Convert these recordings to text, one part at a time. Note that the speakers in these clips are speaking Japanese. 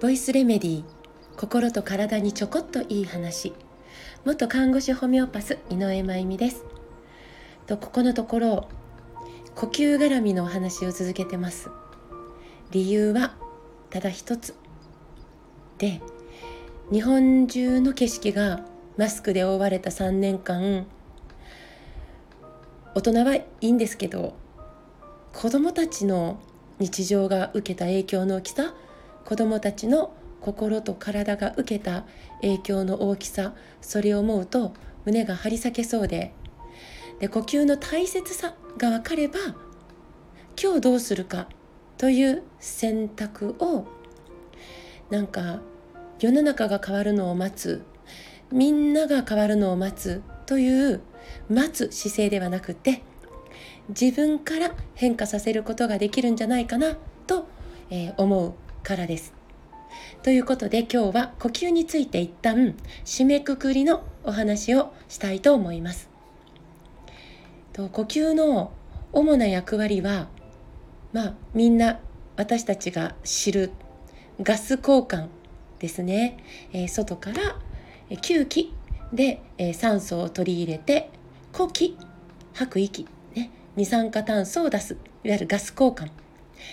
ボイスレメディー心と体にちょこっといい話。元看護師ホメオパス井上真由美です。とここのところ呼吸絡みのお話を続けてます。理由はただ一つ。で日本中の景色がマスクで覆われた3年間大人はいいんですけど子どもたちの日常が受けた影響の大きさ子どもたちの心と体が受けた影響の大きさそれを思うと胸が張り裂けそうでで呼吸の大切さが分かれば今日どうするかという選択をなんか世の中が変わるのを待つみんなが変わるのを待つという待つ姿勢ではなくて自分から変化させることができるんじゃないかなと、えー、思うからです。ということで今日は呼吸について一旦締めくくりのお話をしたいと思います。と呼吸の主な役割はまあみんな私たちが知るガス交換ですね、えー、外から吸気で、えー、酸素を取り入れて呼気吐く息、二酸化炭素を出すいわゆるガス交換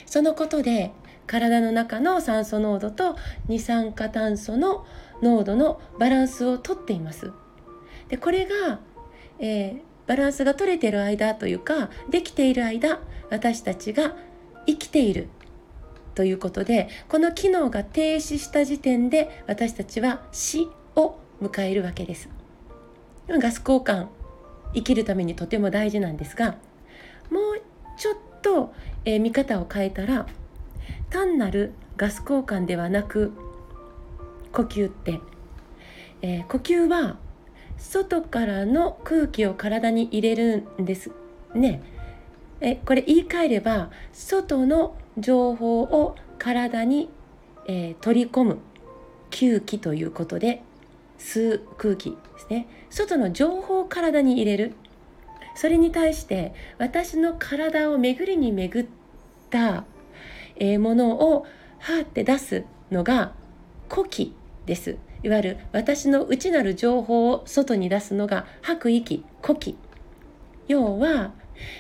そのことで体の中の酸素濃度と二酸化炭素の濃度のバランスをとっています。でこれが、えー、バランスが取れている間というかできている間私たちが生きているということでこの機能が停止した時点で私たちは死を迎えるわけです。ガス交換生きるためにとても大事なんですがもうちょっと、えー、見方を変えたら単なるガス交換ではなく呼吸って、えー、呼吸は外からの空気を体に入れるんです。ね。えこれ言い換えれば外の情報を体に、えー、取り込む。吸気ということで吸う空気ですね。外の情報を体に入れる。それに対して私の体を巡りに巡ったものをはーって出すのが呼気です。いわゆる私の内なる情報を外に出すのが吐く息呼気要は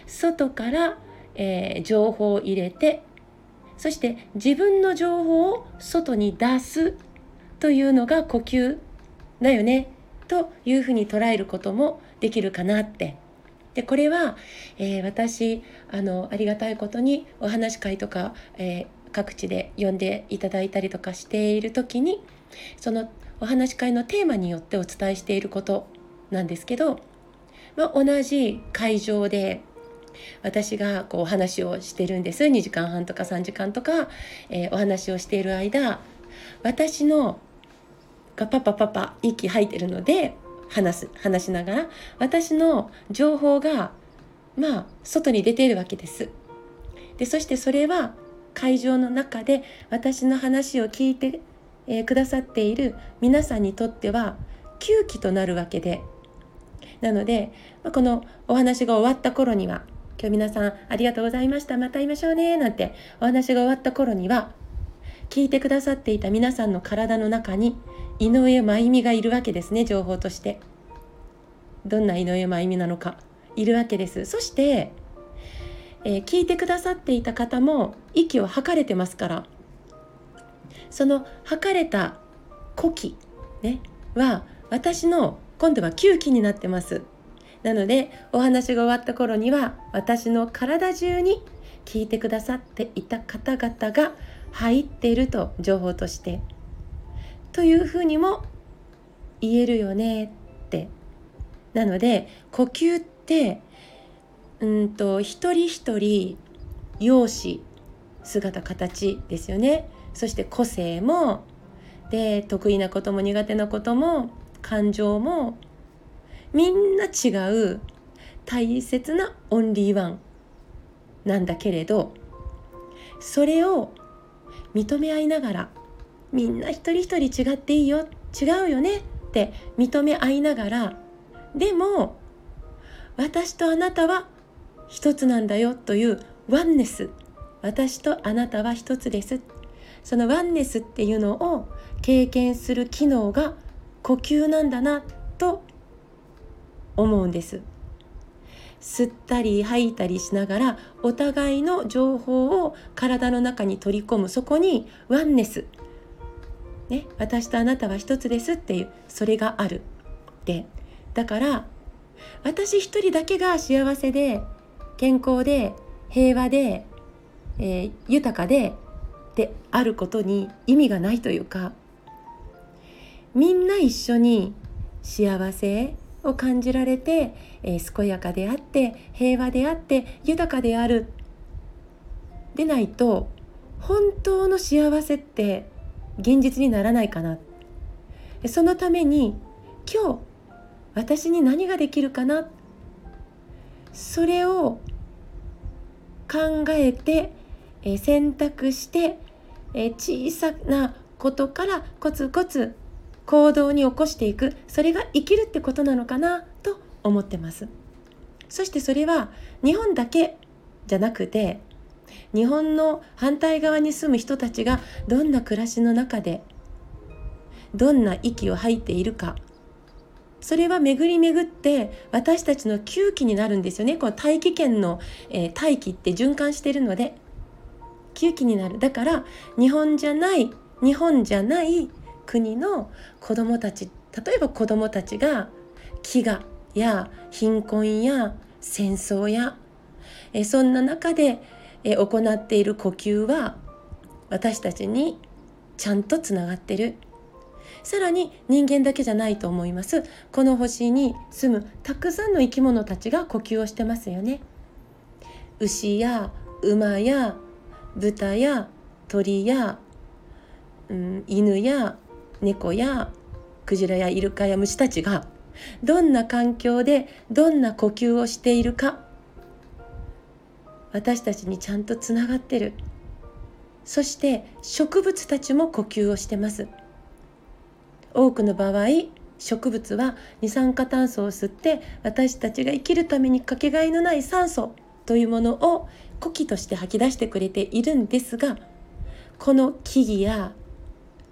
外から、えー、情報を入れてそして自分の情報を外に出すというのが呼吸だよねというふうに捉えることもできるかなって。でこれは、えー、私あのありがたいことにお話し会とか、えー、各地で呼んでいただいたりとかしている時にそのお話し会のテーマによってお伝えしていることなんですけど、まあ、同じ会場で私がこうお話をしてるんです。2時間半とか3時間とか、えー、お話をしている間私のがパパパパ息吐いてるので話す話しながら私の情報がまあ外に出ているわけです。でそしてそれは会場の中で私の話を聞いて、えー、くださっている皆さんにとっては吸気となるわけで。なので、まあ、このお話が終わった頃には今日皆さんありがとうございました。また会いましょうね。なんてお話が終わった頃には聞いてくださっていた皆さんの体の中に井上真由美がいるわけですね情報として。どんな井上真由美なのか。いるわけです。そして、えー、聞いてくださっていた方も息を吐かれてますから。その吐かれた呼気、ね、は私の今度は吸気になってます。なのでお話が終わった頃には私の体中に聞いてくださっていた方々が入っていると情報として。というふうにも言えるよね。って。なので呼吸ってうんと一人一人容姿姿形ですよね。そして個性もで得意なことも苦手なことも感情もみんな違う大切なオンリーワンなんだけれどそれを認め合いながらみんな一人一人違っていいよ違うよねって認め合いながらでも私とあなたは一つなんだよというワンネス私とあなたは一つです。そのワンネスっていうのを経験する機能が呼吸なんだなと思うんです。吸ったり吐いたりしながらお互いの情報を体の中に取り込む。そこにワンネス、ね、私とあなたは一つですっていうそれがある。でだから私一人だけが幸せで健康で平和で、えー、豊かでであることに意味がないというかみんな一緒に幸せを感じられて、えー、健やかであって平和であって豊かである。でないと本当の幸せって現実にならないかな。そのために今日私に何ができるかな。それを考えて、え選択して、え小さなことからコツコツ行動に起こしていく。それが生きるってことなのかな？と思ってます。そしてそれは日本だけじゃなくて日本の反対側に住む人たちがどんな暮らしの中でどんな息を吐いているか。それは巡り巡って私たちの吸気になるんですよね。この大気圏の、えー、大気って循環してるので吸気になる。だから日本じゃない日本じゃない国の子どもたち例えば子どもたちが飢餓や貧困や戦争やえそんな中でえ行っている呼吸は私たちにちゃんとつながってる。さらに人間だけじゃないと思います。この星に住むたくさんの生き物たちが呼吸をしてますよね。牛や馬や豚や鳥や、うん、犬や猫やクジラやイルカや虫たちがどんな環境でどんな呼吸をしているか私たちにちゃんとつながってる。そして植物たちも呼吸をしてます。多くの場合植物は二酸化炭素を吸って私たちが生きるためにかけがえのない酸素というものを呼気として吐き出してくれているんですがこの木々や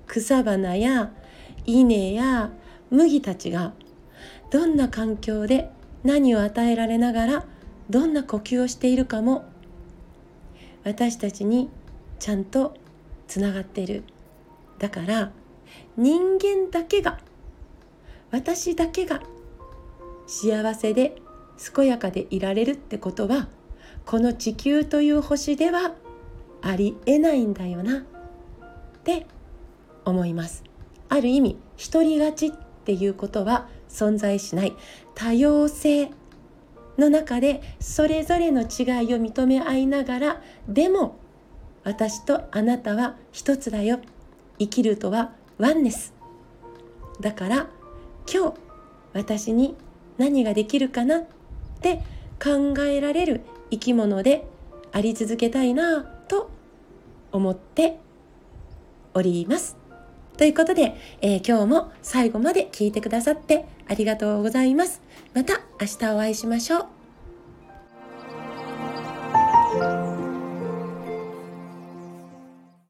草花や稲や麦たちがどんな環境で何を与えられながらどんな呼吸をしているかも私たちにちゃんとつながってる。だから人間だけが私だけが幸せで健やかでいられるってことはこの地球という星ではありえないんだよな。って思います。ある意味独り勝ちっていうことは存在しない。多様性の中でそれぞれの違いを認め合いながらでも私とあなたは一つだよ。生きるとはワンネス。だから今日私に何ができるかなって考えられる生き物であり続けたいなと思っております。ということで、えー、今日も最後まで聞いてくださってありがとうございます。また明日お会いしましょう。